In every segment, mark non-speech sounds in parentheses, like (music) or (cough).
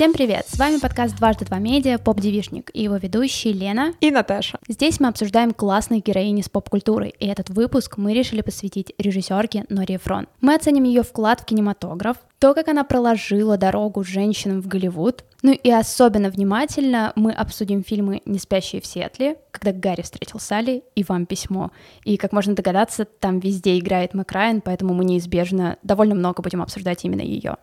Всем привет! С вами подкаст «Дважды два медиа» «Поп-девишник» и его ведущие Лена и Наташа. Здесь мы обсуждаем классные героини с поп-культурой, и этот выпуск мы решили посвятить режиссерке Норе Фрон. Мы оценим ее вклад в кинематограф, то, как она проложила дорогу женщинам в Голливуд, ну и особенно внимательно мы обсудим фильмы «Не спящие в Сиэтле», «Когда Гарри встретил Салли» и «Вам письмо». И, как можно догадаться, там везде играет Мэк Райан, поэтому мы неизбежно довольно много будем обсуждать именно ее.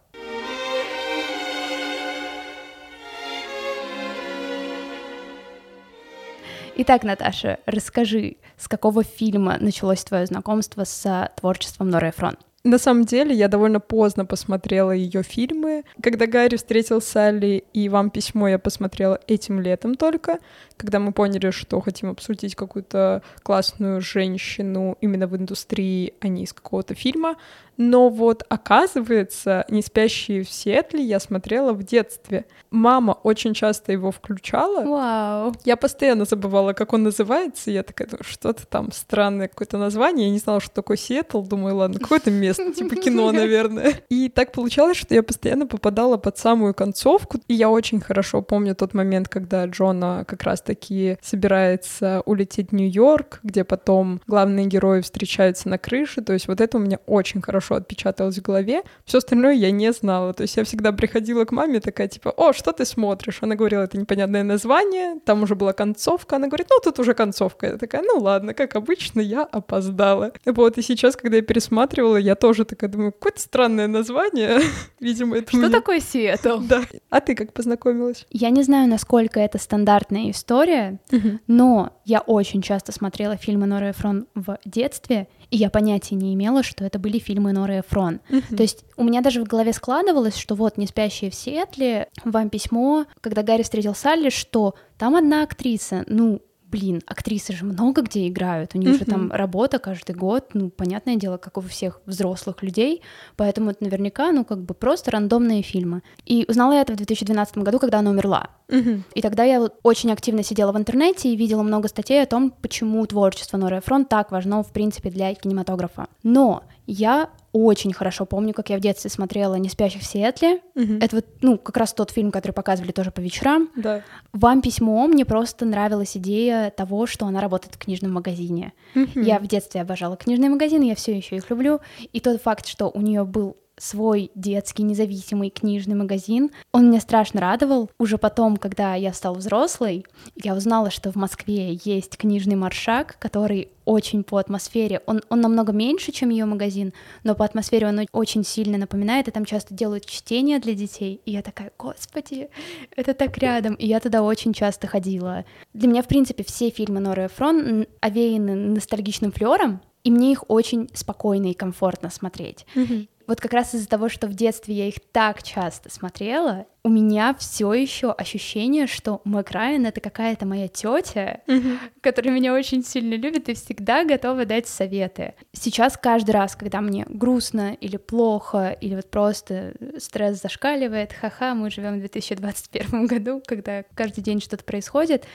Итак, Наташа, расскажи, с какого фильма началось твое знакомство с творчеством Норы Эфрон? На самом деле, я довольно поздно посмотрела ее фильмы. Когда Гарри встретил Салли и вам письмо я посмотрела этим летом только, когда мы поняли, что хотим обсудить какую-то классную женщину именно в индустрии, а не из какого-то фильма. Но вот оказывается, «Не спящие в Сиэтле» я смотрела в детстве. Мама очень часто его включала. Вау. Я постоянно забывала, как он называется. Я такая, что-то там странное какое-то название. Я не знала, что такое Сиэтл. Думаю, ладно, какое-то место, типа (laughs) кино, наверное. И так получалось, что я постоянно попадала под самую концовку. И я очень хорошо помню тот момент, когда Джона как раз-таки собирается улететь в Нью-Йорк, где потом главные герои встречаются на крыше. То есть вот это у меня очень хорошо хорошо отпечаталось в голове. Все остальное я не знала. То есть я всегда приходила к маме такая, типа, о, что ты смотришь? Она говорила, это непонятное название, там уже была концовка. Она говорит, ну, тут уже концовка. Я такая, ну ладно, как обычно, я опоздала. Вот, и сейчас, когда я пересматривала, я тоже такая думаю, какое-то странное название. (laughs) Видимо, это Что мне... такое Сиэтл? (laughs) Да. А ты как познакомилась? Я не знаю, насколько это стандартная история, но я очень часто смотрела фильмы Норы Эфрон в детстве, и я понятия не имела, что это были фильмы Норы Эфрон. Uh-huh. То есть у меня даже в голове складывалось, что вот «Не спящие в Сиэтле», «Вам письмо», когда Гарри встретил Салли, что там одна актриса, ну, блин, актрисы же много где играют, у них mm-hmm. же там работа каждый год, ну, понятное дело, как у всех взрослых людей, поэтому это наверняка, ну, как бы просто рандомные фильмы. И узнала я это в 2012 году, когда она умерла. Mm-hmm. И тогда я вот очень активно сидела в интернете и видела много статей о том, почему творчество Норы Фрон так важно, в принципе, для кинематографа. Но я очень хорошо помню, как я в детстве смотрела «Не спящих в Сиэтле». Угу. Это вот, ну, как раз тот фильм, который показывали тоже по вечерам. Да. «Вам письмо» мне просто нравилась идея того, что она работает в книжном магазине. Угу. Я в детстве обожала книжные магазины, я все еще их люблю. И тот факт, что у нее был свой детский независимый книжный магазин. Он меня страшно радовал. Уже потом, когда я стала взрослой, я узнала, что в Москве есть книжный маршак, который очень по атмосфере. Он, он намного меньше, чем ее магазин, но по атмосфере он очень сильно напоминает, и там часто делают чтения для детей. И я такая, господи, это так рядом. И я туда очень часто ходила. Для меня, в принципе, все фильмы Норы Эфрон овеяны ностальгичным флером, и мне их очень спокойно и комфортно смотреть. Mm-hmm вот как раз из-за того, что в детстве я их так часто смотрела, у меня все еще ощущение, что Мэг Райан это какая-то моя тетя, mm-hmm. которая меня очень сильно любит и всегда готова дать советы. Сейчас каждый раз, когда мне грустно или плохо, или вот просто стресс зашкаливает, ха-ха, мы живем в 2021 году, когда каждый день что-то происходит,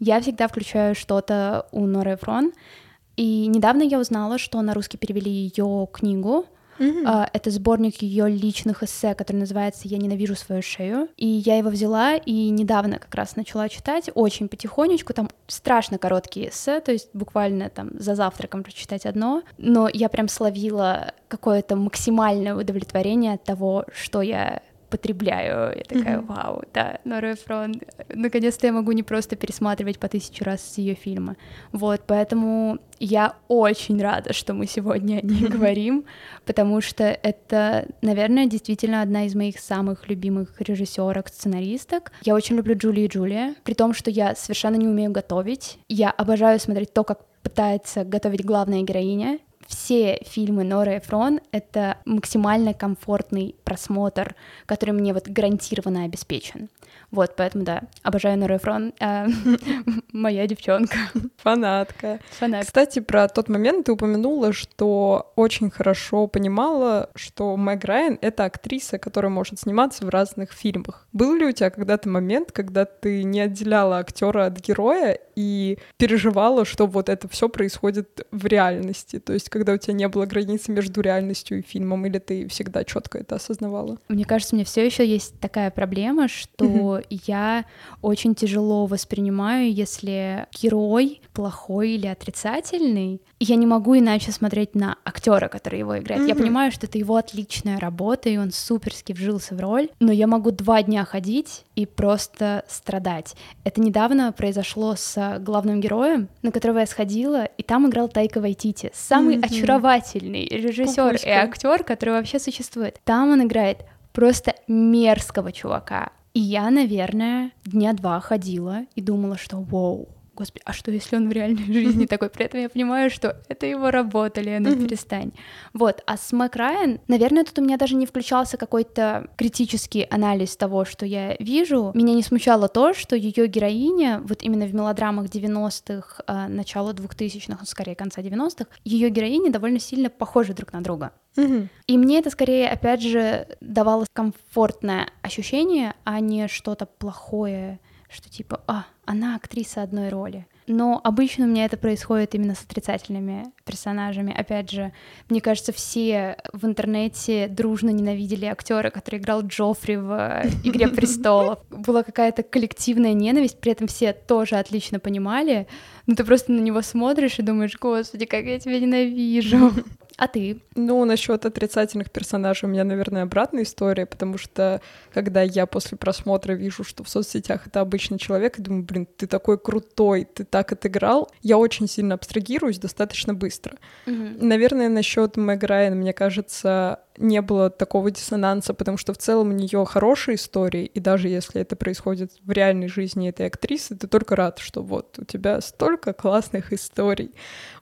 я всегда включаю что-то у Норы Фрон. И недавно я узнала, что на русский перевели ее книгу Mm-hmm. Это сборник ее личных эссе, который называется «Я ненавижу свою шею». И я его взяла и недавно как раз начала читать, очень потихонечку, там страшно короткие эссе, то есть буквально там за завтраком прочитать одно, но я прям словила какое-то максимальное удовлетворение от того, что я потребляю. Я такая, mm-hmm. вау, да, Нора Эфрон. Наконец-то я могу не просто пересматривать по тысячу раз ее фильмы. Вот, поэтому я очень рада, что мы сегодня о ней (laughs) говорим, потому что это, наверное, действительно одна из моих самых любимых режиссерок, сценаристок. Я очень люблю Джули и Джулия, при том, что я совершенно не умею готовить. Я обожаю смотреть то, как пытается готовить главная героиня, все фильмы Норы Эфрон — это максимально комфортный просмотр, который мне вот гарантированно обеспечен. Вот, поэтому, да, обожаю Нору Эфрон, а, (laughs) моя девчонка. Фанатка. Фанат. Кстати, про тот момент ты упомянула, что очень хорошо понимала, что Мэг Райан — это актриса, которая может сниматься в разных фильмах. Был ли у тебя когда-то момент, когда ты не отделяла актера от героя и переживала, что вот это все происходит в реальности? То есть когда у тебя не было границы между реальностью и фильмом, или ты всегда четко это осознавала? Мне кажется, у меня все еще есть такая проблема, что я очень тяжело воспринимаю, если герой плохой или отрицательный, я не могу иначе смотреть на актера, который его играет. Mm-hmm. Я понимаю, что это его отличная работа, и он суперски вжился в роль, но я могу два дня ходить и просто страдать. Это недавно произошло с главным героем, на которого я сходила, и там играл Тайка Вайтити, самый mm-hmm. очаровательный режиссер и актер, который вообще существует. Там он играет просто мерзкого чувака. И я, наверное, дня два ходила и думала, что вау, господи, а что если он в реальной жизни такой? При этом я понимаю, что это его работа, Лена, перестань. Вот, а с Райан, наверное, тут у меня даже не включался какой-то критический анализ того, что я вижу. Меня не смущало то, что ее героиня, вот именно в мелодрамах 90-х, а, начала 2000-х, скорее конца 90-х, ее героини довольно сильно похожи друг на друга. И мне это скорее, опять же, давало комфортное ощущение, а не что-то плохое, что типа, а, она актриса одной роли. Но обычно у меня это происходит именно с отрицательными персонажами. Опять же, мне кажется, все в интернете дружно ненавидели актера, который играл Джоффри в э, «Игре престолов». (laughs) Была какая-то коллективная ненависть, при этом все тоже отлично понимали, но ты просто на него смотришь и думаешь, господи, как я тебя ненавижу. (laughs) А ты? Ну, насчет отрицательных персонажей у меня, наверное, обратная история, потому что когда я после просмотра вижу, что в соцсетях это обычный человек, и думаю, блин, ты такой крутой, ты так отыграл, я очень сильно абстрагируюсь достаточно быстро. Mm-hmm. Наверное, насчет Мэг Райан, мне кажется, не было такого диссонанса, потому что в целом у нее хорошие истории, и даже если это происходит в реальной жизни этой актрисы, ты только рад, что вот у тебя столько классных историй.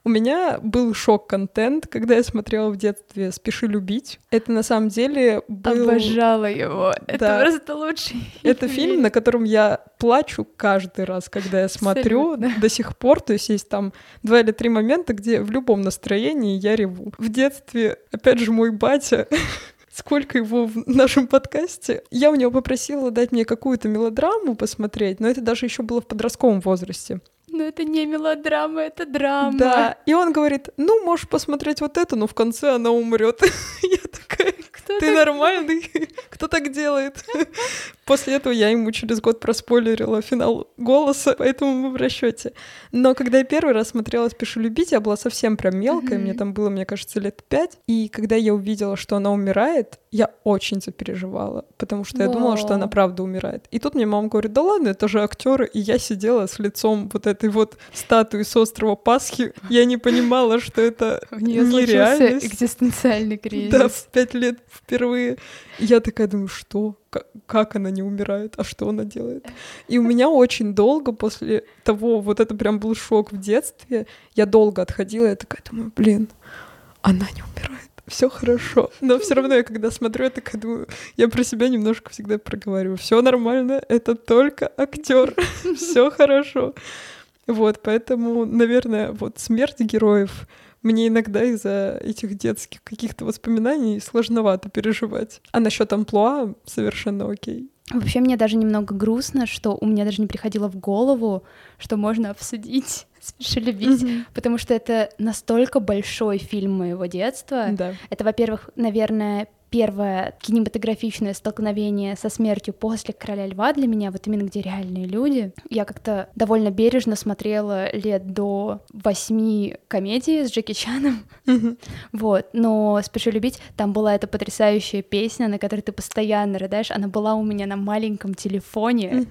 У меня был шок-контент, когда я смотрела в детстве «Спеши любить». Это на самом деле был... Обожала его. Это да. просто лучший. Это фильм, на котором я плачу каждый раз, когда я смотрю Абсолютно. до сих пор. То есть есть там два или три момента, где в любом настроении я реву. В детстве, опять же, мой батя (laughs) сколько его в нашем подкасте. Я у него попросила дать мне какую-то мелодраму посмотреть, но это даже еще было в подростковом возрасте. Но это не мелодрама, это драма. Да. И он говорит: ну, можешь посмотреть вот это, но в конце она умрет. (laughs) Я такая, кто ты нормальный? (laughs) Кто так делает? После этого я ему через год проспойлерила финал голоса, поэтому мы в расчете. Но когда я первый раз смотрела «Спешу любить», я была совсем прям мелкая, mm-hmm. мне там было, мне кажется, лет пять. И когда я увидела, что она умирает, я очень запереживала, потому что я думала, что она правда умирает. И тут мне мама говорит, да ладно, это же актеры. И я сидела с лицом вот этой вот статуи с острова Пасхи. Я не понимала, что это нереальность. экзистенциальный кризис. Да, в пять лет впервые. Я такая думаю, что? Как она не умирает? А что она делает? И у меня очень долго после того, вот это прям был шок в детстве, я долго отходила, я такая думаю, блин, она не умирает все хорошо. Но все равно я когда смотрю, я такая думаю, я про себя немножко всегда проговариваю. Все нормально, это только актер, (laughs) все хорошо. Вот, поэтому, наверное, вот смерть героев мне иногда из-за этих детских каких-то воспоминаний сложновато переживать. А насчет амплуа совершенно окей. Вообще мне даже немного грустно, что у меня даже не приходило в голову, что можно обсудить (laughs) «Спеши любить», mm-hmm. потому что это настолько большой фильм моего детства. Да. Это, во-первых, наверное, первое кинематографичное столкновение со смертью после «Короля льва» для меня, вот именно где реальные люди. Я как-то довольно бережно смотрела лет до восьми комедии с Джеки Чаном. Вот, но «Спешу любить», там была эта потрясающая песня, на которой ты постоянно рыдаешь, она была у меня на маленьком телефоне,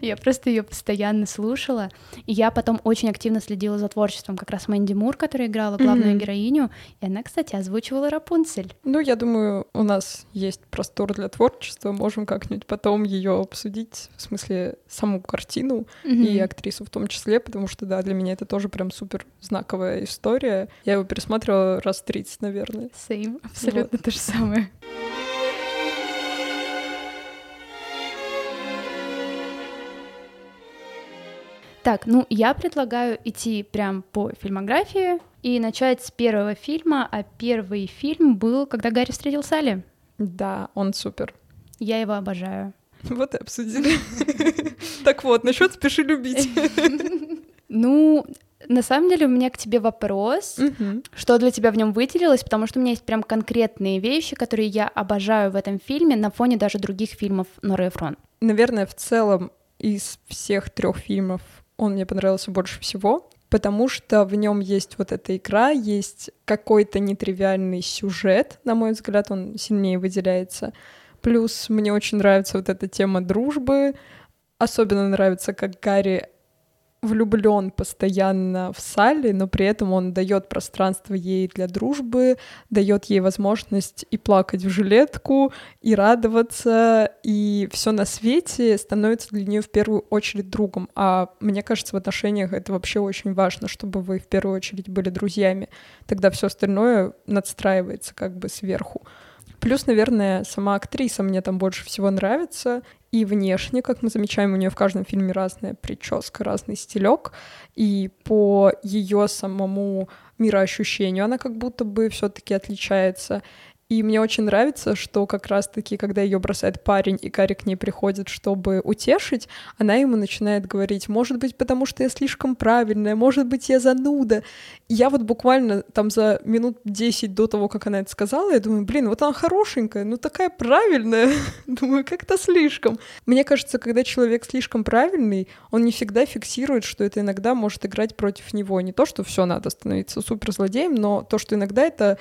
я просто ее постоянно слушала, и я потом очень активно следила за творчеством как раз Мэнди Мур, которая играла главную героиню, и она, кстати, озвучивала Рапунцель. Ну, я думаю, у нас есть простор для творчества, можем как-нибудь потом ее обсудить, в смысле саму картину mm-hmm. и актрису в том числе, потому что, да, для меня это тоже прям супер знаковая история. Я его пересматривала раз 30, наверное. Same, абсолютно вот. то же самое. Так, ну я предлагаю идти прям по фильмографии и начать с первого фильма, а первый фильм был «Когда Гарри встретил Салли». Да, он супер. Я его обожаю. (laughs) Вот и обсудили. (laughs) Так вот, насчет «Спеши любить». (laughs) Ну, На самом деле у меня к тебе вопрос, что для тебя в нем выделилось, потому что у меня есть прям конкретные вещи, которые я обожаю в этом фильме на фоне даже других фильмов Норы Эфрон. Наверное, в целом из всех трех фильмов он мне понравился больше всего, потому что в нем есть вот эта игра, есть какой-то нетривиальный сюжет, на мой взгляд, он сильнее выделяется. Плюс мне очень нравится вот эта тема дружбы. Особенно нравится, как Гарри влюблен постоянно в Салли, но при этом он дает пространство ей для дружбы, дает ей возможность и плакать в жилетку, и радоваться, и все на свете становится для нее в первую очередь другом. А мне кажется, в отношениях это вообще очень важно, чтобы вы в первую очередь были друзьями. Тогда все остальное надстраивается как бы сверху. Плюс, наверное, сама актриса мне там больше всего нравится. И внешне, как мы замечаем, у нее в каждом фильме разная прическа, разный стилек. И по ее самому мироощущению она как будто бы все-таки отличается. И мне очень нравится, что как раз-таки, когда ее бросает парень, и Гарри к ней приходит, чтобы утешить, она ему начинает говорить, может быть, потому что я слишком правильная, может быть, я зануда. И я вот буквально там за минут 10 до того, как она это сказала, я думаю, блин, вот она хорошенькая, ну такая правильная. (laughs) Думаю, как-то слишком. Мне кажется, когда человек слишком правильный, он не всегда фиксирует, что это иногда может играть против него. Не то, что все надо становиться суперзлодеем, но то, что иногда это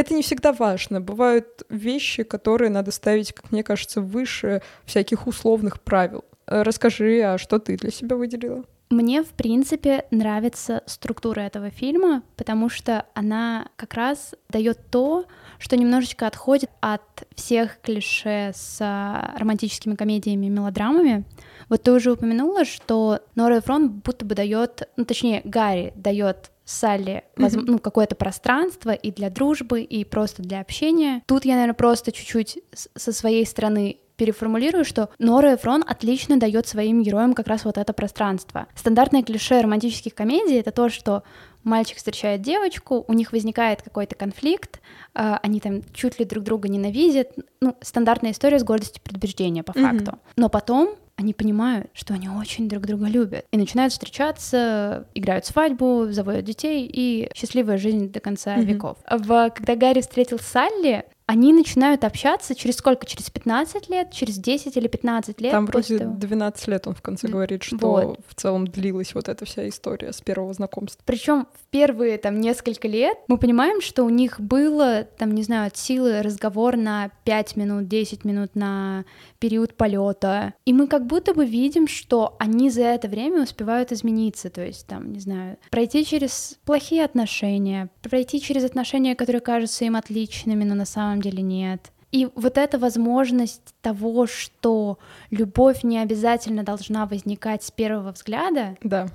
это не всегда важно. Бывают вещи, которые надо ставить, как мне кажется, выше всяких условных правил. Э, Расскажи, а что ты для себя выделила? Мне, в принципе, нравится структура этого фильма, потому что она как раз дает то, что немножечко отходит от всех клише с а, романтическими комедиями и мелодрамами. Вот ты уже упомянула, что Нора Эфрон будто бы дает, ну точнее, Гарри дает Салли воз- Мгм. ну, какое-то пространство и для дружбы, и просто для общения. Тут я, наверное, просто чуть-чуть со своей стороны переформулирую, что Нора Эфрон отлично дает своим героям как раз вот это пространство. Стандартное клише романтических комедий — это то, что мальчик встречает девочку, у них возникает какой-то конфликт, а, они там чуть ли друг друга ненавидят. Ну, стандартная история с гордостью предубеждения, по Мгм. факту. Но потом они понимают, что они очень друг друга любят. И начинают встречаться, играют свадьбу, заводят детей, и счастливая жизнь до конца Мгм. веков. В, когда Гарри встретил Салли, они начинают общаться через сколько? Через 15 лет? Через 10 или 15 лет? Там вроде того? 12 лет он в конце говорит, что вот. в целом длилась вот эта вся история с первого знакомства. Причем в первые там несколько лет мы понимаем, что у них было, там, не знаю, от силы разговор на 5 минут, 10 минут на период полета. И мы как будто бы видим, что они за это время успевают измениться. То есть, там, не знаю, пройти через плохие отношения, пройти через отношения, которые кажутся им отличными, но на самом деле нет. И вот эта возможность того, что любовь не обязательно должна возникать с первого взгляда, Да.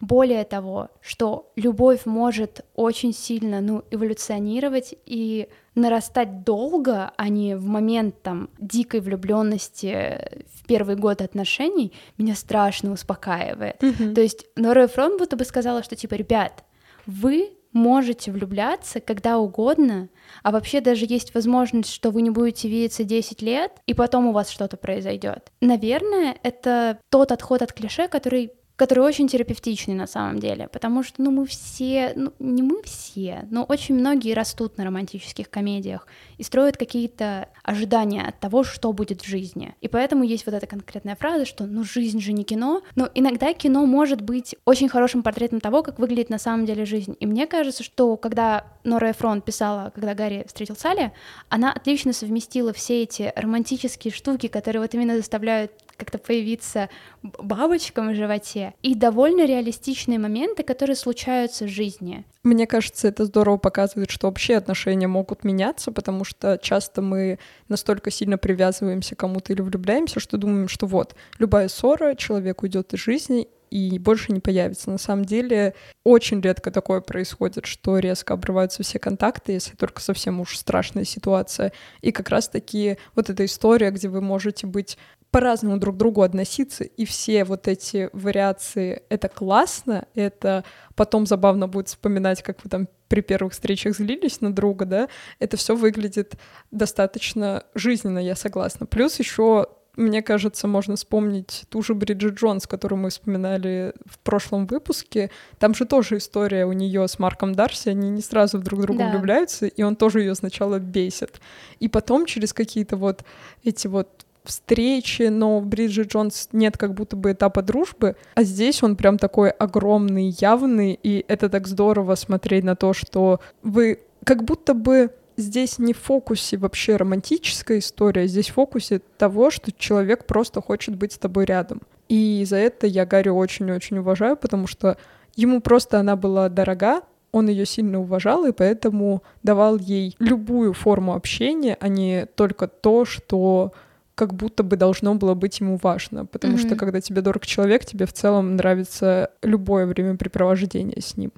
более того, что любовь может очень сильно, ну, эволюционировать и нарастать долго, а не в момент там дикой влюбленности в первый год отношений, меня страшно успокаивает. Мгм. То есть Нора Эфрон будто бы сказала, что типа, ребят, вы можете влюбляться когда угодно, а вообще даже есть возможность, что вы не будете видеться 10 лет, и потом у вас что-то произойдет. Наверное, это тот отход от клише, который который очень терапевтичный на самом деле, потому что, ну, мы все, ну, не мы все, но очень многие растут на романтических комедиях и строят какие-то ожидания от того, что будет в жизни. И поэтому есть вот эта конкретная фраза, что, ну, жизнь же не кино, но иногда кино может быть очень хорошим портретом того, как выглядит на самом деле жизнь. И мне кажется, что когда Нора Эфрон писала, когда Гарри встретил Салли, она отлично совместила все эти романтические штуки, которые вот именно заставляют как-то появиться бабочкам в животе, и довольно реалистичные моменты, которые случаются в жизни. Мне кажется, это здорово показывает, что вообще отношения могут меняться, потому что часто мы настолько сильно привязываемся к кому-то или влюбляемся, что думаем, что вот, любая ссора, человек уйдет из жизни и больше не появится. На самом деле очень редко такое происходит, что резко обрываются все контакты, если только совсем уж страшная ситуация. И как раз-таки вот эта история, где вы можете быть по-разному друг к другу относиться, и все вот эти вариации — это классно, это потом забавно будет вспоминать, как вы там при первых встречах злились на друга, да, это все выглядит достаточно жизненно, я согласна. Плюс еще мне кажется, можно вспомнить ту же Бриджит Джонс, которую мы вспоминали в прошлом выпуске. Там же тоже история у нее с Марком Дарси, они не сразу друг в друга да. влюбляются, и он тоже ее сначала бесит. И потом через какие-то вот эти вот встречи, но в Бриджит Джонс нет как будто бы этапа дружбы, а здесь он прям такой огромный, явный, и это так здорово смотреть на то, что вы как будто бы здесь не в фокусе вообще романтическая история, здесь в фокусе того, что человек просто хочет быть с тобой рядом. И за это я Гарри очень-очень уважаю, потому что ему просто она была дорога, он ее сильно уважал, и поэтому давал ей любую форму общения, а не только то, что как будто бы должно было быть ему важно, потому mm-hmm. что когда тебе дорог человек, тебе в целом нравится любое времяпрепровождение с ним.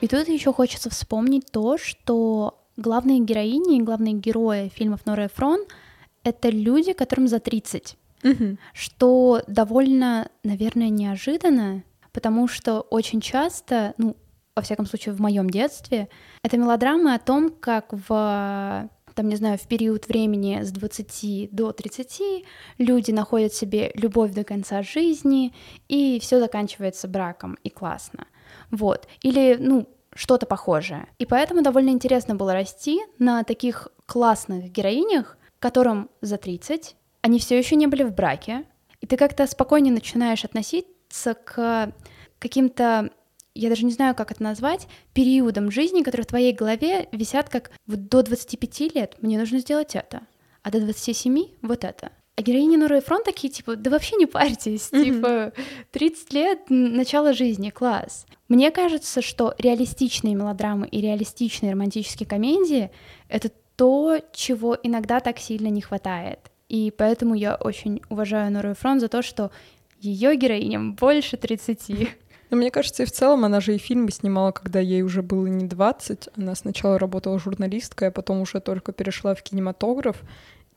И тут еще хочется вспомнить то, что главные героини и главные герои фильмов Нора Фрон — это люди, которым за 30. Угу. Что довольно, наверное, неожиданно, потому что очень часто, ну, во всяком случае, в моем детстве, это мелодрамы о том, как в там, не знаю, в период времени с 20 до 30 люди находят себе любовь до конца жизни, и все заканчивается браком, и классно. Вот. Или, ну, что-то похожее. И поэтому довольно интересно было расти на таких классных героинях, которым за 30, они все еще не были в браке, и ты как-то спокойнее начинаешь относиться к каким-то я даже не знаю, как это назвать, периодом жизни, которые в твоей голове висят как вот до 25 лет мне нужно сделать это, а до 27 вот это. А героини Нора и Фронт такие, типа, да вообще не парьтесь, mm-hmm. типа, 30 лет, начало жизни, класс. Мне кажется, что реалистичные мелодрамы и реалистичные романтические комедии — это то, чего иногда так сильно не хватает. И поэтому я очень уважаю Нору и Фронт за то, что ее героиням больше 30. Но мне кажется, и в целом она же и фильмы снимала, когда ей уже было не 20. Она сначала работала журналисткой, а потом уже только перешла в кинематограф.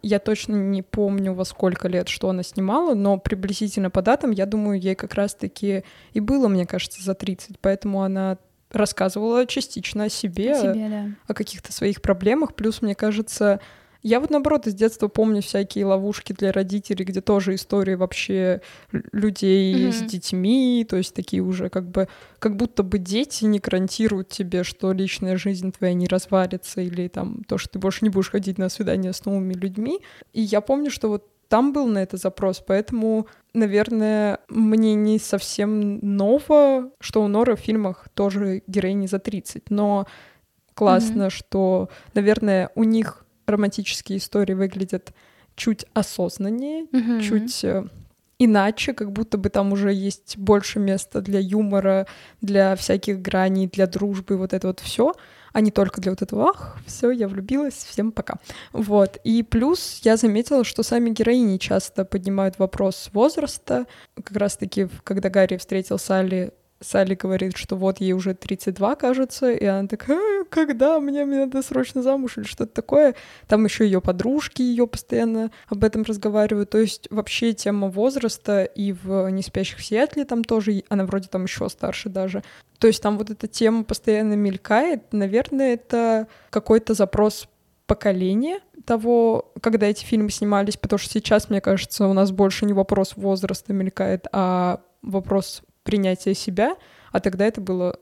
Я точно не помню, во сколько лет, что она снимала, но приблизительно по датам, я думаю, ей как раз-таки и было, мне кажется, за 30. Поэтому она рассказывала частично о себе, о, себе, да. о каких-то своих проблемах. Плюс, мне кажется, я вот, наоборот, из детства помню всякие ловушки для родителей, где тоже истории вообще людей mm-hmm. с детьми, то есть такие уже как бы, как будто бы дети не гарантируют тебе, что личная жизнь твоя не развалится, или там то, что ты больше не будешь ходить на свидания с новыми людьми. И я помню, что вот там был на это запрос, поэтому, наверное, мне не совсем ново, что у Норы в фильмах тоже героини за 30, но классно, mm-hmm. что, наверное, у них романтические истории выглядят чуть осознаннее, mm-hmm. чуть э, иначе, как будто бы там уже есть больше места для юмора, для всяких граней, для дружбы, вот это вот все, а не только для вот этого «ах, все, я влюбилась, всем пока». Вот. И плюс я заметила, что сами героини часто поднимают вопрос возраста. Как раз-таки, когда Гарри встретил Салли Салли говорит, что вот ей уже 32, кажется, и она такая, когда мне, мне надо срочно замуж или что-то такое. Там еще ее подружки ее постоянно об этом разговаривают. То есть вообще тема возраста и в «Не спящих в Сиэтле» там тоже, она вроде там еще старше даже. То есть там вот эта тема постоянно мелькает. Наверное, это какой-то запрос поколения того, когда эти фильмы снимались, потому что сейчас, мне кажется, у нас больше не вопрос возраста мелькает, а вопрос принятия себя, а тогда это было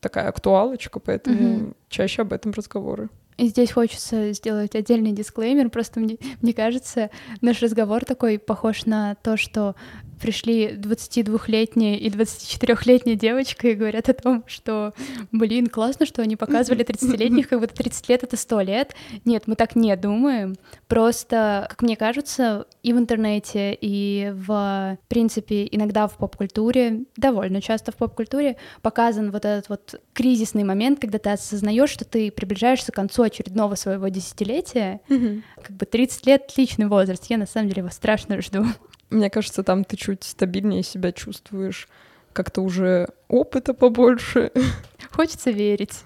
такая актуалочка, поэтому угу. чаще об этом разговоры. И здесь хочется сделать отдельный дисклеймер, просто мне, мне кажется, наш разговор такой похож на то, что пришли 22-летняя и 24-летняя девочка и говорят о том, что, блин, классно, что они показывали 30-летних, как будто 30 лет — это 100 лет. Нет, мы так не думаем. Просто, как мне кажется, и в интернете, и в принципе иногда в поп-культуре, довольно часто в поп-культуре показан вот этот вот кризисный момент, когда ты осознаешь, что ты приближаешься к концу очередного своего десятилетия. Mm-hmm. Как бы 30 лет — отличный возраст. Я на самом деле его страшно жду. Мне кажется, там ты чуть стабильнее себя чувствуешь, как-то уже опыта побольше. (laughs) Хочется верить.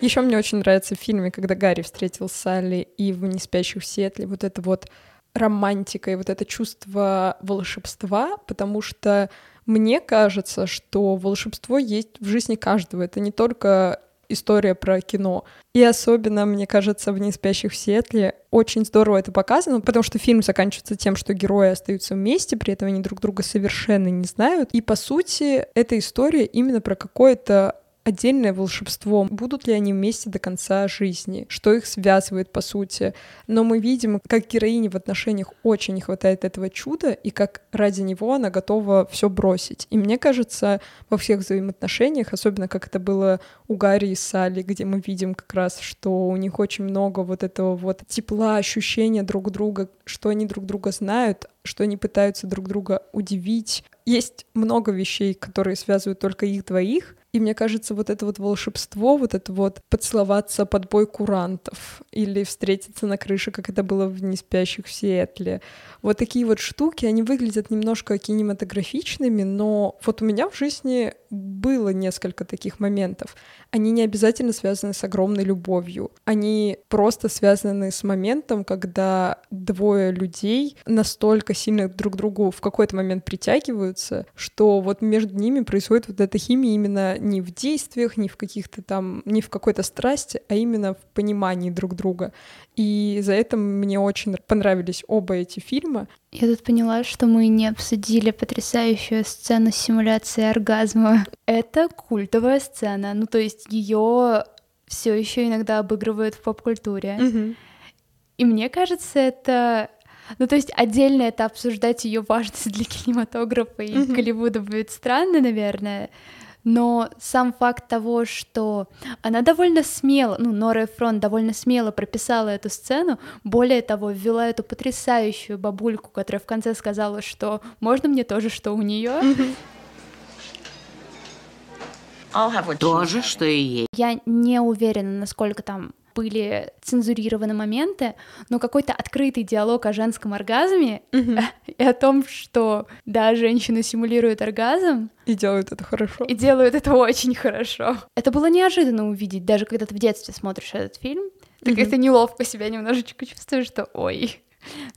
Еще мне очень нравится в фильме, когда Гарри встретил Салли и в «Не спящих в Сиэтле» вот это вот романтика и вот это чувство волшебства, потому что мне кажется, что волшебство есть в жизни каждого. Это не только история про кино. И особенно, мне кажется, в «Не спящих в Сиэтле» очень здорово это показано, потому что фильм заканчивается тем, что герои остаются вместе, при этом они друг друга совершенно не знают. И, по сути, эта история именно про какое-то отдельное волшебство. Будут ли они вместе до конца жизни? Что их связывает, по сути? Но мы видим, как героине в отношениях очень не хватает этого чуда, и как ради него она готова все бросить. И мне кажется, во всех взаимоотношениях, особенно как это было у Гарри и Салли, где мы видим как раз, что у них очень много вот этого вот тепла, ощущения друг друга, что они друг друга знают, что они пытаются друг друга удивить. Есть много вещей, которые связывают только их двоих, и мне кажется, вот это вот волшебство, вот это вот поцеловаться под бой курантов или встретиться на крыше, как это было в «Неспящих в Сиэтле». Вот такие вот штуки, они выглядят немножко кинематографичными, но вот у меня в жизни было несколько таких моментов. Они не обязательно связаны с огромной любовью. Они просто связаны с моментом, когда двое людей настолько сильно друг к другу в какой-то момент притягиваются, что вот между ними происходит вот эта химия именно не в действиях, не в каких-то там, не в какой-то страсти, а именно в понимании друг друга. И за это мне очень понравились оба эти фильма. Я тут поняла, что мы не обсудили потрясающую сцену симуляции оргазма. Это культовая сцена, ну то есть ее все еще иногда обыгрывают в поп-культуре. И мне кажется, это ну, то есть отдельно это обсуждать ее важность для (laughs) кинематографа и mm-hmm. Голливуда будет странно, наверное но сам факт того, что она довольно смело, ну, Нора Эфрон довольно смело прописала эту сцену, более того, ввела эту потрясающую бабульку, которая в конце сказала, что можно мне тоже, что у нее. То же, что и ей. Я не уверена, насколько там были цензурированы моменты, но какой-то открытый диалог о женском оргазме (laughs) и о том, что да, женщины симулируют оргазм. И делают это хорошо. И делают это очень хорошо. Это было неожиданно увидеть, даже когда ты в детстве смотришь этот фильм, ты как-то неловко себя немножечко чувствуешь, что ой.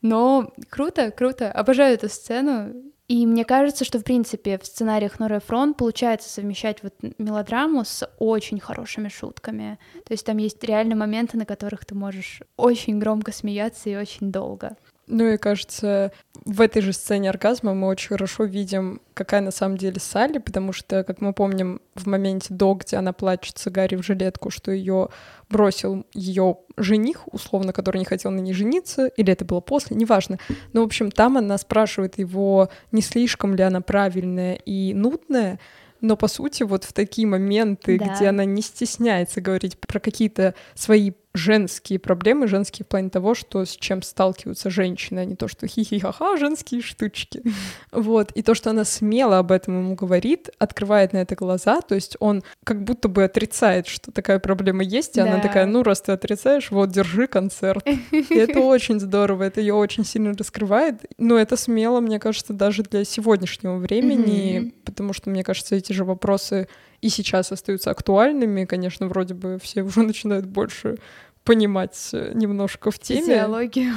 Но круто, круто. Обожаю эту сцену. И мне кажется, что, в принципе, в сценариях Норы Фрон получается совмещать вот мелодраму с очень хорошими шутками. То есть там есть реально моменты, на которых ты можешь очень громко смеяться и очень долго. Ну и кажется, в этой же сцене оргазма мы очень хорошо видим, какая на самом деле Салли, потому что, как мы помним, в моменте до, где она плачется Гарри в жилетку, что ее бросил ее жених, условно, который не хотел на ней жениться, или это было после, неважно. Но, в общем, там она спрашивает его, не слишком ли она правильная и нудная, но по сути вот в такие моменты, да. где она не стесняется говорить про какие-то свои женские проблемы, женские в плане того, что с чем сталкиваются женщины, а не то, что хихи-ха-ха, женские штучки. (laughs) Вот. И то, что она смело об этом ему говорит, открывает на это глаза, то есть он как будто бы отрицает, что такая проблема есть, и да. она такая, ну, раз ты отрицаешь, вот, держи концерт. И это (laughs) очень здорово, это ее очень сильно раскрывает. Но это смело, мне кажется, даже для сегодняшнего времени, потому что, мне кажется, эти же вопросы и сейчас остаются актуальными. Конечно, вроде бы все уже (laughs) начинают больше понимать э, немножко в теме. Физиологию.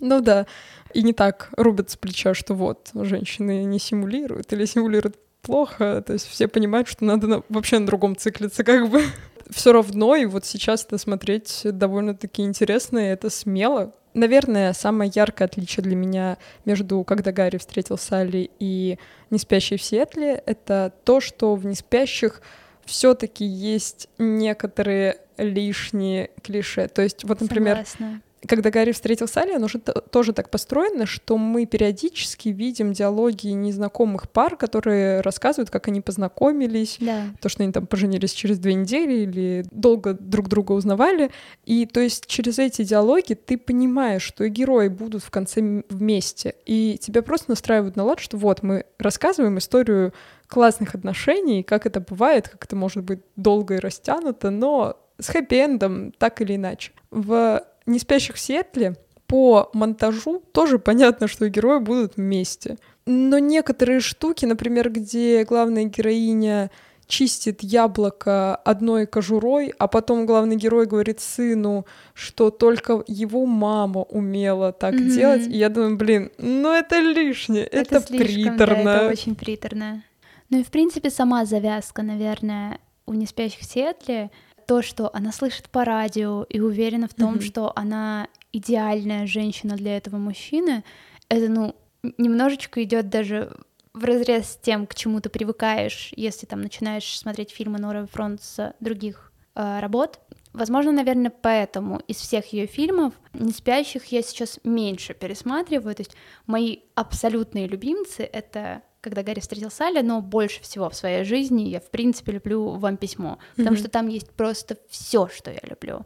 Ну да. И не так рубят с плеча, что вот, женщины не симулируют или симулируют плохо. То есть все понимают, что надо на, вообще на другом циклиться, как бы. (laughs) Все равно, и вот сейчас это смотреть довольно-таки интересно, и это смело. Наверное, самое яркое отличие для меня между «Когда Гарри встретил Салли» и «Не спящие в Сиэтле» — это то, что в «Не спящих» все таки есть некоторые лишние клише. То есть, вот, например, Согласна когда Гарри встретил Салли, оно же тоже так построено, что мы периодически видим диалоги незнакомых пар, которые рассказывают, как они познакомились, да. то, что они там поженились через две недели или долго друг друга узнавали. И то есть через эти диалоги ты понимаешь, что и герои будут в конце вместе. И тебя просто настраивают на лад, что вот мы рассказываем историю классных отношений, как это бывает, как это может быть долго и растянуто, но с хэппи-эндом так или иначе. В «Не спящих в Сиэтле» по монтажу тоже понятно, что герои будут вместе. Но некоторые штуки, например, где главная героиня чистит яблоко одной кожурой, а потом главный герой говорит сыну, что только его мама умела так mm-hmm. делать. И я думаю, блин, ну это лишнее, это, это слишком, приторно. Да, это очень приторно. Ну и в принципе сама завязка, наверное, у неспящих в Сиэтле, то, что она слышит по радио и уверена в том, mm-hmm. что она идеальная женщина для этого мужчины, это, ну, немножечко идет даже в разрез с тем, к чему ты привыкаешь, если там начинаешь смотреть фильмы Норы Фронт с других э, работ. Возможно, наверное, поэтому из всех ее фильмов «Не спящих» я сейчас меньше пересматриваю. То есть мои абсолютные любимцы — это когда Гарри встретил Салли, но больше всего в своей жизни я, в принципе, люблю «Вам письмо», потому mm-hmm. что там есть просто все, что я люблю.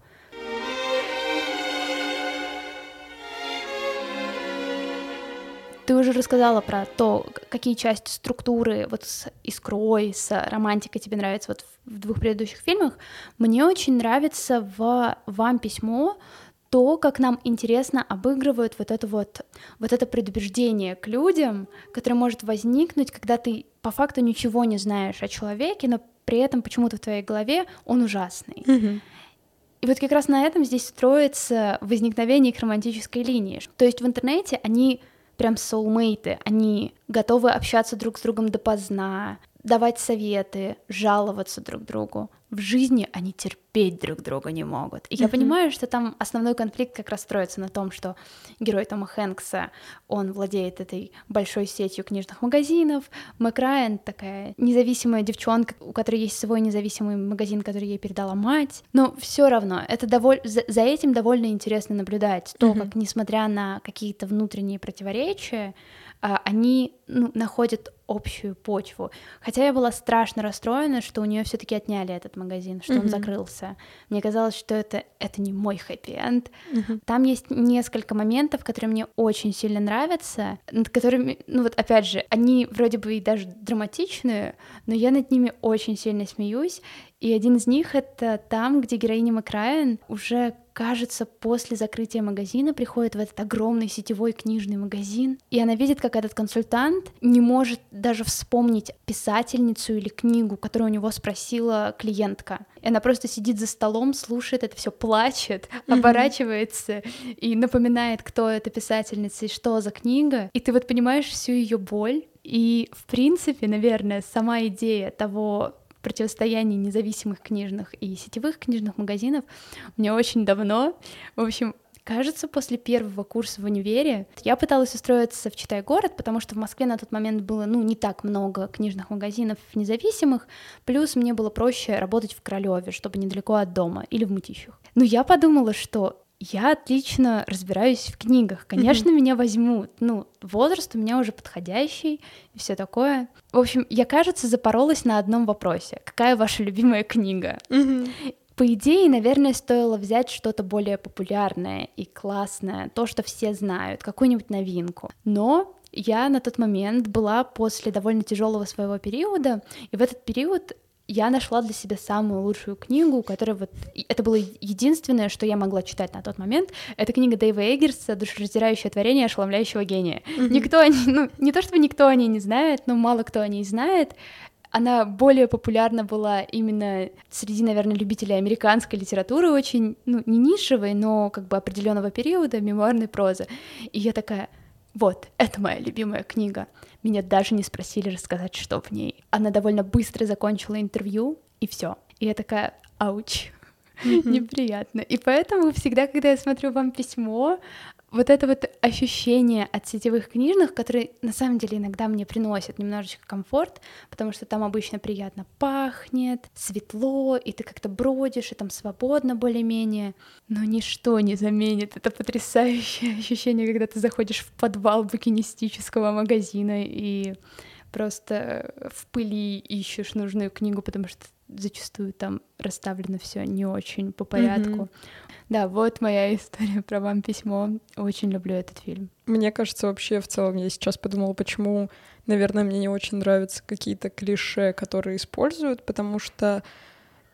Ты уже рассказала про то, какие части структуры вот с искрой, с романтикой тебе нравятся вот в двух предыдущих фильмах. Мне очень нравится в «Вам письмо» то, как нам интересно обыгрывают вот это вот, вот это предубеждение к людям, которое может возникнуть, когда ты по факту ничего не знаешь о человеке, но при этом почему-то в твоей голове он ужасный. Mm-hmm. И вот как раз на этом здесь строится возникновение их романтической линии. То есть в интернете они прям соулмейты, они готовы общаться друг с другом допоздна, давать советы, жаловаться друг другу. В жизни они терпеть друг друга не могут. И mm-hmm. я понимаю, что там основной конфликт как раз строится на том, что герой Тома Хэнкса, он владеет этой большой сетью книжных магазинов. Мэк Райан такая независимая девчонка, у которой есть свой независимый магазин, который ей передала мать. Но все равно, это доволь... за, за этим довольно интересно наблюдать. То, mm-hmm. как, несмотря на какие-то внутренние противоречия, они ну, находят общую почву. Хотя я была страшно расстроена, что у нее все-таки отняли этот магазин, что mm-hmm. он закрылся. Мне казалось, что это, это не мой хэппи-энд. Mm-hmm. Там есть несколько моментов, которые мне очень сильно нравятся, над которыми, ну вот опять же, они вроде бы и даже драматичные, но я над ними очень сильно смеюсь. И один из них — это там, где героиня Макрайен уже кажется, после закрытия магазина приходит в этот огромный сетевой книжный магазин, и она видит, как этот консультант не может даже вспомнить писательницу или книгу, которую у него спросила клиентка. И она просто сидит за столом, слушает это все, плачет, mm-hmm. оборачивается и напоминает, кто эта писательница и что за книга. И ты вот понимаешь всю ее боль. И, в принципе, наверное, сама идея того, противостоянии независимых книжных и сетевых книжных магазинов мне очень давно. В общем, Кажется, после первого курса в универе я пыталась устроиться в Читай город, потому что в Москве на тот момент было, ну, не так много книжных магазинов независимых, плюс мне было проще работать в Королеве, чтобы недалеко от дома, или в Мытищах. Но я подумала, что я отлично разбираюсь в книгах. Конечно, mm-hmm. меня возьмут. Ну, возраст у меня уже подходящий и все такое. В общем, я, кажется, запоролась на одном вопросе. Какая ваша любимая книга? Mm-hmm. По идее, наверное, стоило взять что-то более популярное и классное, то, что все знают, какую-нибудь новинку. Но я на тот момент была после довольно тяжелого своего периода, и в этот период я нашла для себя самую лучшую книгу, которая вот... Это было единственное, что я могла читать на тот момент. Это книга Дэйва Эггерса «Душераздирающее творение ошеломляющего гения». Mm-hmm. Никто о ней... Ну, не то чтобы никто о ней не знает, но мало кто о ней знает. Она более популярна была именно среди, наверное, любителей американской литературы, очень, ну, не нишевой, но как бы определенного периода, мемуарной прозы. И я такая, вот, это моя любимая книга. Меня даже не спросили рассказать, что в ней. Она довольно быстро закончила интервью, и все. И я такая, ауч, (laughs) неприятно. И поэтому всегда, когда я смотрю вам письмо, вот это вот ощущение от сетевых книжных, которые на самом деле иногда мне приносят немножечко комфорт, потому что там обычно приятно пахнет, светло, и ты как-то бродишь, и там свободно более-менее, но ничто не заменит это потрясающее (laughs) ощущение, когда ты заходишь в подвал букинистического магазина и просто в пыли ищешь нужную книгу, потому что зачастую там расставлено все не очень по порядку. Mm-hmm. Да, вот моя (laughs) история про вам письмо. Очень люблю этот фильм. Мне кажется, вообще в целом я сейчас подумала, почему, наверное, мне не очень нравятся какие-то клише, которые используют, потому что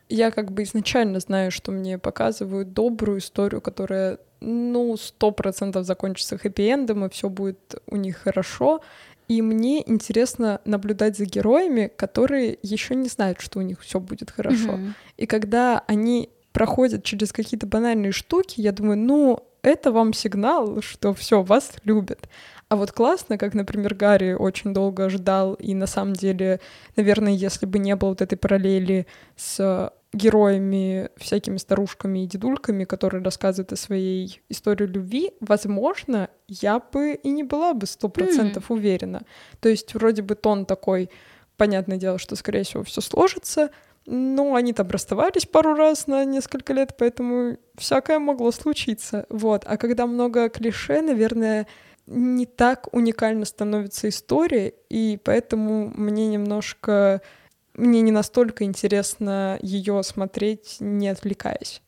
я как бы изначально знаю, что мне показывают добрую историю, которая, ну, сто процентов закончится хэппи-эндом, и все будет у них хорошо. И мне интересно наблюдать за героями, которые еще не знают, что у них все будет хорошо. Mm-hmm. И когда они проходят через какие-то банальные штуки, я думаю, ну, это вам сигнал, что все, вас любят. А вот классно, как, например, Гарри очень долго ждал, и на самом деле, наверное, если бы не было вот этой параллели с героями, всякими старушками и дедульками, которые рассказывают о своей истории любви, возможно, я бы и не была бы сто процентов mm. уверена. То есть вроде бы тон такой, понятное дело, что, скорее всего, все сложится, но они там расставались пару раз на несколько лет, поэтому всякое могло случиться. Вот. А когда много клише, наверное, не так уникально становится история, и поэтому мне немножко мне не настолько интересно ее смотреть, не отвлекаясь.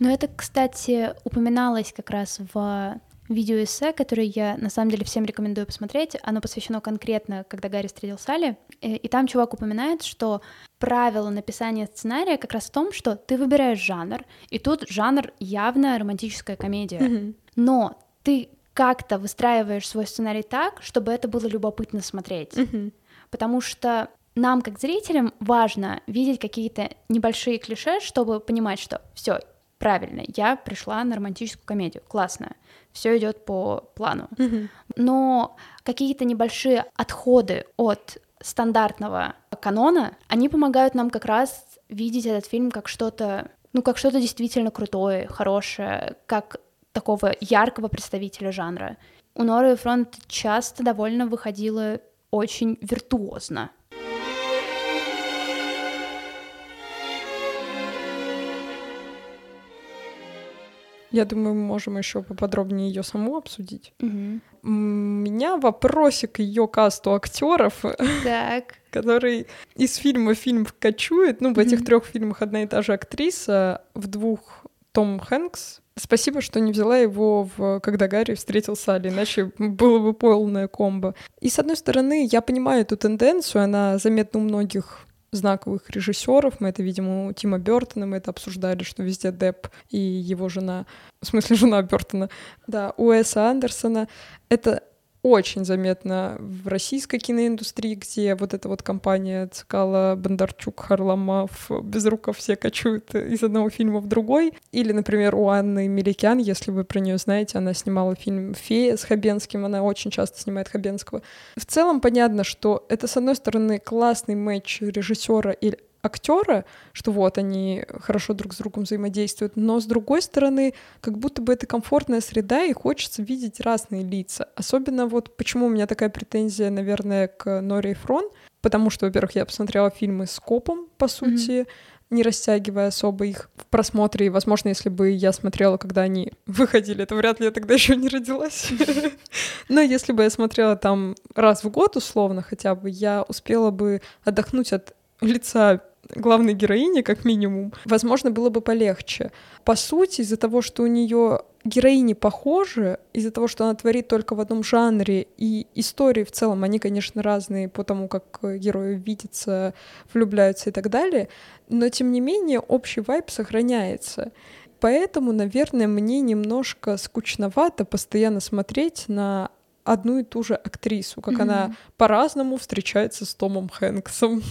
Но это, кстати, упоминалось как раз в видеоэссе, которое я на самом деле всем рекомендую посмотреть. Оно посвящено конкретно, когда Гарри встретил Салли. Э, и там чувак упоминает, что правило написания сценария как раз в том, что ты выбираешь жанр, и тут жанр явно романтическая комедия. Mm-hmm. Но ты как-то выстраиваешь свой сценарий так, чтобы это было любопытно смотреть. Mm-hmm. Потому что нам, как зрителям, важно видеть какие-то небольшие клише, чтобы понимать, что все правильно, я пришла на романтическую комедию, классно, все идет по плану. Mm-hmm. Но какие-то небольшие отходы от стандартного канона, они помогают нам как раз видеть этот фильм как что-то, ну, как что-то действительно крутое, хорошее, как такого яркого представителя жанра. У Норы Фронт часто довольно выходило очень виртуозно. Я думаю, мы можем еще поподробнее ее саму обсудить. Угу. У меня вопросик к ее касту актеров, (laughs) который из фильма фильм кочует. Ну, в этих трех фильмах одна и та же актриса, в двух Том Хэнкс. Спасибо, что не взяла его в «Когда Гарри встретил Салли», иначе было бы полная комбо. И, с одной стороны, я понимаю эту тенденцию, она заметна у многих знаковых режиссеров. Мы это видим у Тима Бертона, мы это обсуждали, что везде Депп и его жена, в смысле (laughs) жена Бертона, да, у Эса Андерсона. Это очень заметно в российской киноиндустрии, где вот эта вот компания Цикала, Бондарчук, Харламов, Безруков все кочуют из одного фильма в другой. Или, например, у Анны Меликян, если вы про нее знаете, она снимала фильм «Фея» с Хабенским, она очень часто снимает Хабенского. В целом понятно, что это, с одной стороны, классный матч режиссера и актера, что вот они хорошо друг с другом взаимодействуют, но с другой стороны, как будто бы это комфортная среда, и хочется видеть разные лица. Особенно вот почему у меня такая претензия, наверное, к Норе и Фрон, потому что, во-первых, я посмотрела фильмы с копом, по сути, mm-hmm не растягивая особо их в просмотре. И, возможно, если бы я смотрела, когда они (laughs) выходили, это вряд ли я тогда еще не родилась. (laughs) Но если бы я смотрела там раз в год, условно, хотя бы, я успела бы отдохнуть от лица главной героини, как минимум, возможно, было бы полегче. По сути, из-за того, что у нее героини похожи, из-за того, что она творит только в одном жанре, и истории в целом, они, конечно, разные по тому, как герои видятся, влюбляются и так далее, но, тем не менее, общий вайб сохраняется. Поэтому, наверное, мне немножко скучновато постоянно смотреть на одну и ту же актрису, как mm-hmm. она по-разному встречается с Томом Хэнксом.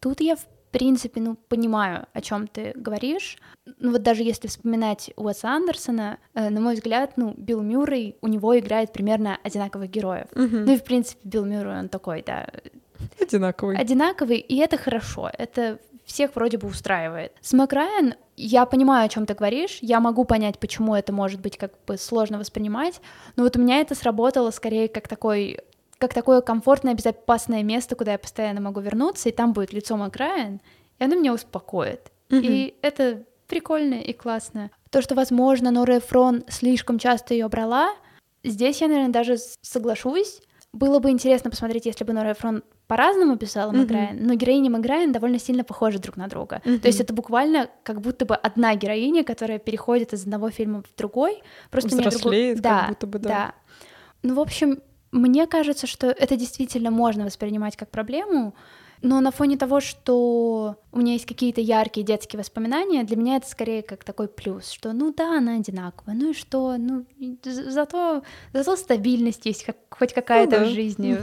Тут я, в принципе, ну, понимаю, о чем ты говоришь. Ну, вот даже если вспоминать Уэса Андерсона, э, на мой взгляд, ну, Билл Мюррей, у него играет примерно одинаковых героев. Угу. Ну и, в принципе, Билл Мюррей, он такой, да... Одинаковый. Одинаковый, и это хорошо, это всех вроде бы устраивает. С Макрайен я понимаю, о чем ты говоришь, я могу понять, почему это может быть как бы сложно воспринимать, но вот у меня это сработало скорее как такой как такое комфортное, безопасное место, куда я постоянно могу вернуться, и там будет лицо Макрайен, и оно меня успокоит. Mm-hmm. И это прикольно и классно. То, что, возможно, Нора Эфрон слишком часто ее брала, здесь я, наверное, даже соглашусь. Было бы интересно посмотреть, если бы Нора Эфрон по-разному писала mm-hmm. но героини Маграйн довольно сильно похожи друг на друга. Mm-hmm. То есть это буквально как будто бы одна героиня, которая переходит из одного фильма в другой, просто Взрослеет, не другой. Да, будто бы, да. да. Ну, в общем, мне кажется, что это действительно можно воспринимать как проблему. Но на фоне того, что у меня есть какие-то яркие детские воспоминания, для меня это скорее как такой плюс, что ну да, она одинаковая, ну и что, ну зато, зато стабильность есть как, хоть какая-то ну, да. в жизни.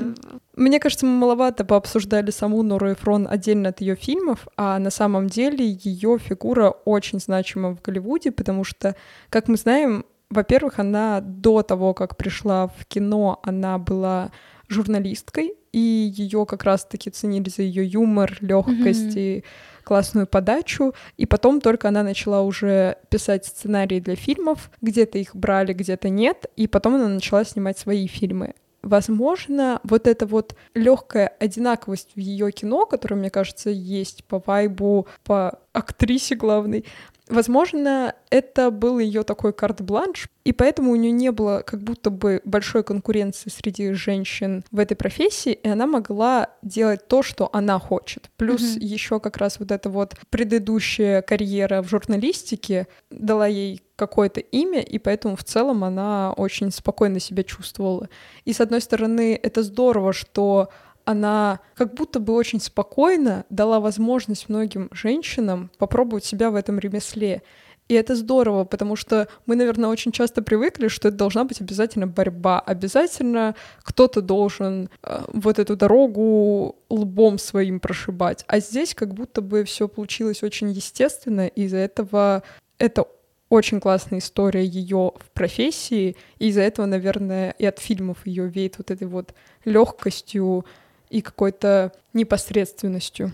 Мне кажется, мы маловато пообсуждали саму Нору Эфрон отдельно от ее фильмов, а на самом деле ее фигура очень значима в Голливуде, потому что, как мы знаем, во-первых, она до того, как пришла в кино, она была журналисткой, и ее как раз-таки ценили за ее юмор, легкость mm-hmm. и классную подачу. И потом только она начала уже писать сценарии для фильмов, где-то их брали, где-то нет, и потом она начала снимать свои фильмы. Возможно, вот эта вот легкая одинаковость в ее кино, которая, мне кажется, есть по вайбу, по актрисе главной, Возможно, это был ее такой карт-бланш, и поэтому у нее не было как будто бы большой конкуренции среди женщин в этой профессии, и она могла делать то, что она хочет. Плюс mm-hmm. еще как раз вот эта вот предыдущая карьера в журналистике дала ей какое-то имя, и поэтому в целом она очень спокойно себя чувствовала. И с одной стороны, это здорово, что она как будто бы очень спокойно дала возможность многим женщинам попробовать себя в этом ремесле. И это здорово, потому что мы, наверное, очень часто привыкли, что это должна быть обязательно борьба, обязательно кто-то должен э, вот эту дорогу лбом своим прошибать. А здесь как будто бы все получилось очень естественно, и из-за этого это очень классная история ее в профессии, и из-за этого, наверное, и от фильмов ее веет вот этой вот легкостью, и какой-то непосредственностью.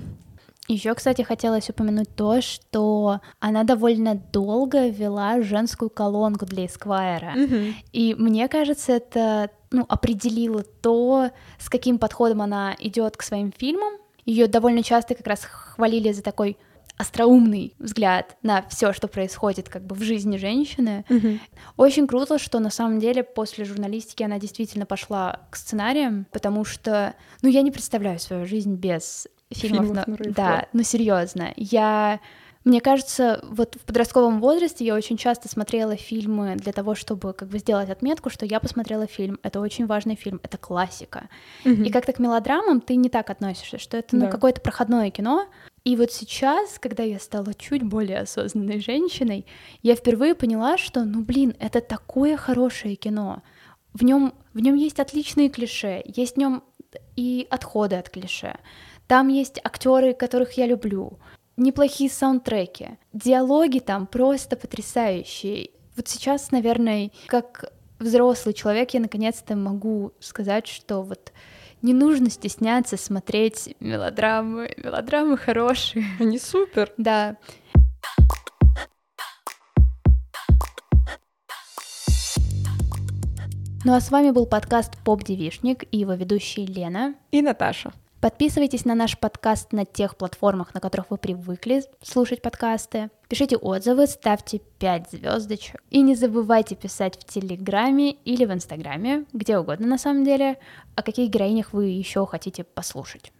Еще, кстати, хотелось упомянуть то, что она довольно долго вела женскую колонку для Эсквайра. Mm-hmm. И мне кажется, это ну, определило то, с каким подходом она идет к своим фильмам. Ее довольно часто как раз хвалили за такой остроумный взгляд на все, что происходит как бы в жизни женщины. Mm-hmm. Очень круто, что на самом деле после журналистики она действительно пошла к сценариям, потому что, ну, я не представляю свою жизнь без фильмов. фильмов на... Да, ну серьезно, я мне кажется, вот в подростковом возрасте я очень часто смотрела фильмы для того, чтобы как бы сделать отметку, что я посмотрела фильм, это очень важный фильм, это классика. Mm-hmm. И как-то к мелодрамам ты не так относишься, что это ну, да. какое-то проходное кино, и вот сейчас, когда я стала чуть более осознанной женщиной, я впервые поняла, что, ну блин, это такое хорошее кино. В нем в нем есть отличные клише, есть в нем и отходы от клише. Там есть актеры, которых я люблю, неплохие саундтреки, диалоги там просто потрясающие. Вот сейчас, наверное, как взрослый человек, я наконец-то могу сказать, что вот не нужно стесняться смотреть мелодрамы. Мелодрамы хорошие. Они супер. Да. Ну а с вами был подкаст «Поп-девишник» и его ведущие Лена и Наташа. Подписывайтесь на наш подкаст на тех платформах, на которых вы привыкли слушать подкасты. Пишите отзывы, ставьте 5 звездочек. И не забывайте писать в Телеграме или в Инстаграме, где угодно на самом деле, о каких героинях вы еще хотите послушать.